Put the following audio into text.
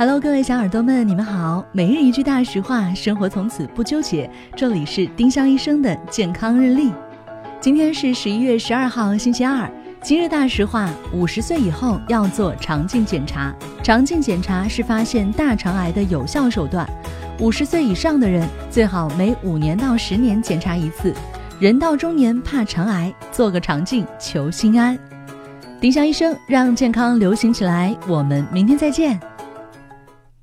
Hello，各位小耳朵们，你们好。每日一句大实话，生活从此不纠结。这里是丁香医生的健康日历。今天是十一月十二号，星期二。今日大实话：五十岁以后要做肠镜检查。肠镜检查是发现大肠癌的有效手段。五十岁以上的人最好每五年到十年检查一次。人到中年怕肠癌，做个肠镜求心安。丁香医生让健康流行起来。我们明天再见。